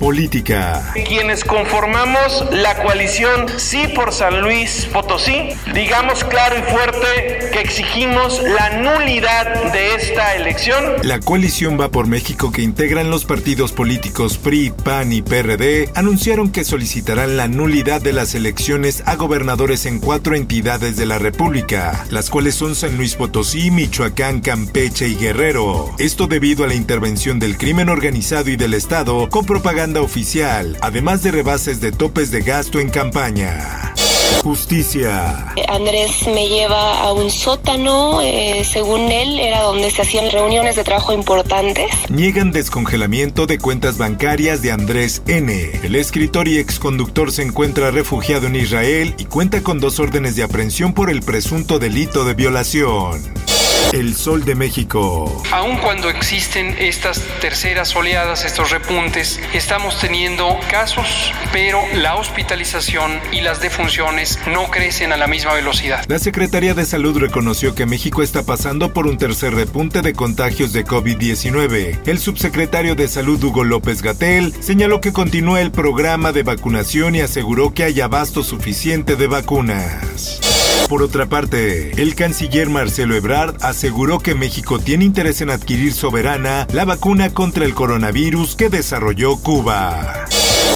Política, quienes conformamos la coalición Sí por San Luis Potosí, digamos claro y fuerte que exigimos la nulidad de esta elección. la coalición Va por México que integran los partidos políticos PRI, PAN y PRD anunciaron que solicitarán la nulidad de las elecciones a gobernadores en cuatro entidades de la República, las cuales son San Luis Potosí, Michoacán, Campeche y Guerrero. Esto debido a la intervención del crimen organizado y del Estado con propaganda oficial, además de rebases de topes de gasto en campaña. Justicia. Andrés me lleva a un sótano, eh, según él era donde se hacían reuniones de trabajo importantes. Niegan descongelamiento de cuentas bancarias de Andrés N. El escritor y exconductor se encuentra refugiado en Israel y cuenta con dos órdenes de aprehensión por el presunto delito de violación. El Sol de México. Aun cuando existen estas terceras oleadas, estos repuntes, estamos teniendo casos, pero la hospitalización y las defunciones no crecen a la misma velocidad. La Secretaría de Salud reconoció que México está pasando por un tercer repunte de contagios de COVID-19. El subsecretario de Salud Hugo López Gatel señaló que continúa el programa de vacunación y aseguró que hay abasto suficiente de vacunas. Por otra parte, el canciller Marcelo Ebrard aseguró que México tiene interés en adquirir soberana la vacuna contra el coronavirus que desarrolló Cuba.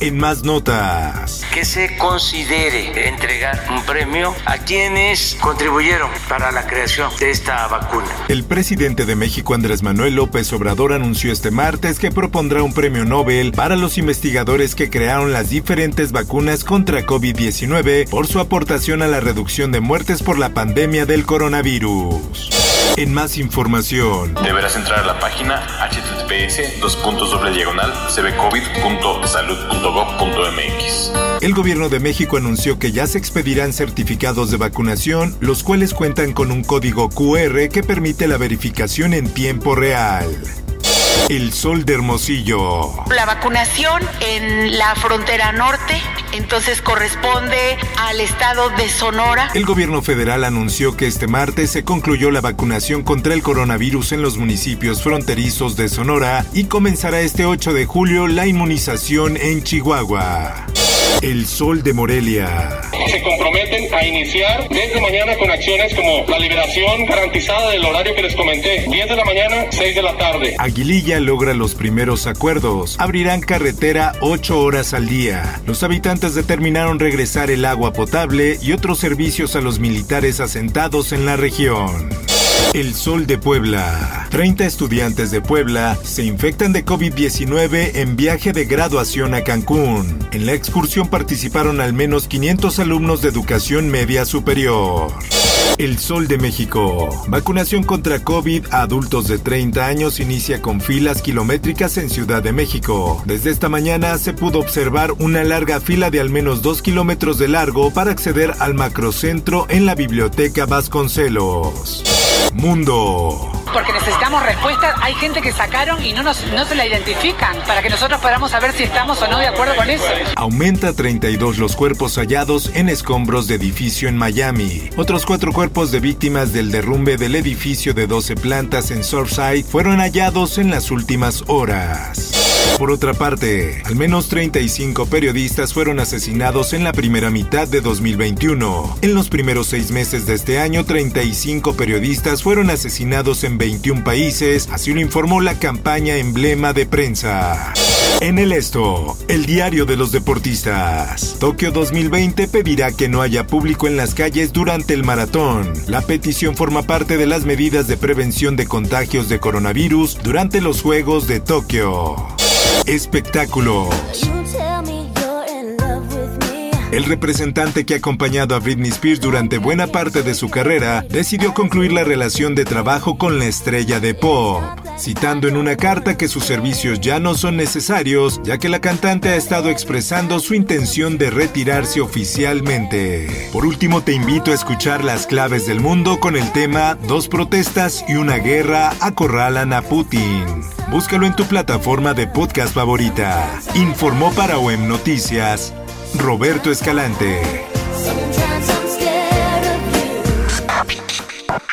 En más notas. que se considere entregar un premio a quienes contribuyeron para la creación de esta vacuna. El presidente de México Andrés Manuel López Obrador anunció este martes que propondrá un premio Nobel para los investigadores que crearon las diferentes vacunas contra COVID-19 por su aportación a la reducción de muertes por la pandemia del coronavirus. En más información, Deberás entrar a la página https cbcovid.salud.gov.mx. el gobierno de México anunció que ya se expedirán certificados de vacunación, los cuales cuentan con un código QR que permite la verificación en tiempo real. El sol de Hermosillo. La vacunación en la frontera norte, entonces corresponde al estado de Sonora. El gobierno federal anunció que este martes se concluyó la vacunación contra el coronavirus en los municipios fronterizos de Sonora y comenzará este 8 de julio la inmunización en Chihuahua. El sol de Morelia. Se comprometen a iniciar desde mañana con acciones como la liberación garantizada del horario que les comenté, 10 de la mañana, 6 de la tarde. Aguililla logra los primeros acuerdos. Abrirán carretera 8 horas al día. Los habitantes determinaron regresar el agua potable y otros servicios a los militares asentados en la región. El Sol de Puebla. 30 estudiantes de Puebla se infectan de COVID-19 en viaje de graduación a Cancún. En la excursión participaron al menos 500 alumnos de educación media superior. El Sol de México. Vacunación contra COVID a adultos de 30 años inicia con filas kilométricas en Ciudad de México. Desde esta mañana se pudo observar una larga fila de al menos 2 kilómetros de largo para acceder al macrocentro en la Biblioteca Vasconcelos. Mundo. Porque necesitamos respuestas. Hay gente que sacaron y no, nos, no se la identifican para que nosotros podamos saber si estamos o no de acuerdo con eso. Aumenta a 32 los cuerpos hallados en escombros de edificio en Miami. Otros cuatro cuerpos de víctimas del derrumbe del edificio de 12 plantas en Surfside fueron hallados en las últimas horas. Por otra parte, al menos 35 periodistas fueron asesinados en la primera mitad de 2021. En los primeros seis meses de este año, 35 periodistas fueron asesinados en 21 países, así lo informó la campaña emblema de prensa. En el esto, el diario de los deportistas. Tokio 2020 pedirá que no haya público en las calles durante el maratón. La petición forma parte de las medidas de prevención de contagios de coronavirus durante los Juegos de Tokio. Espectáculos. El representante que ha acompañado a Britney Spears durante buena parte de su carrera decidió concluir la relación de trabajo con la estrella de pop, citando en una carta que sus servicios ya no son necesarios, ya que la cantante ha estado expresando su intención de retirarse oficialmente. Por último, te invito a escuchar las claves del mundo con el tema Dos protestas y una guerra acorralan a Putin. Búscalo en tu plataforma de podcast favorita. Informó para OEM Noticias Roberto Escalante.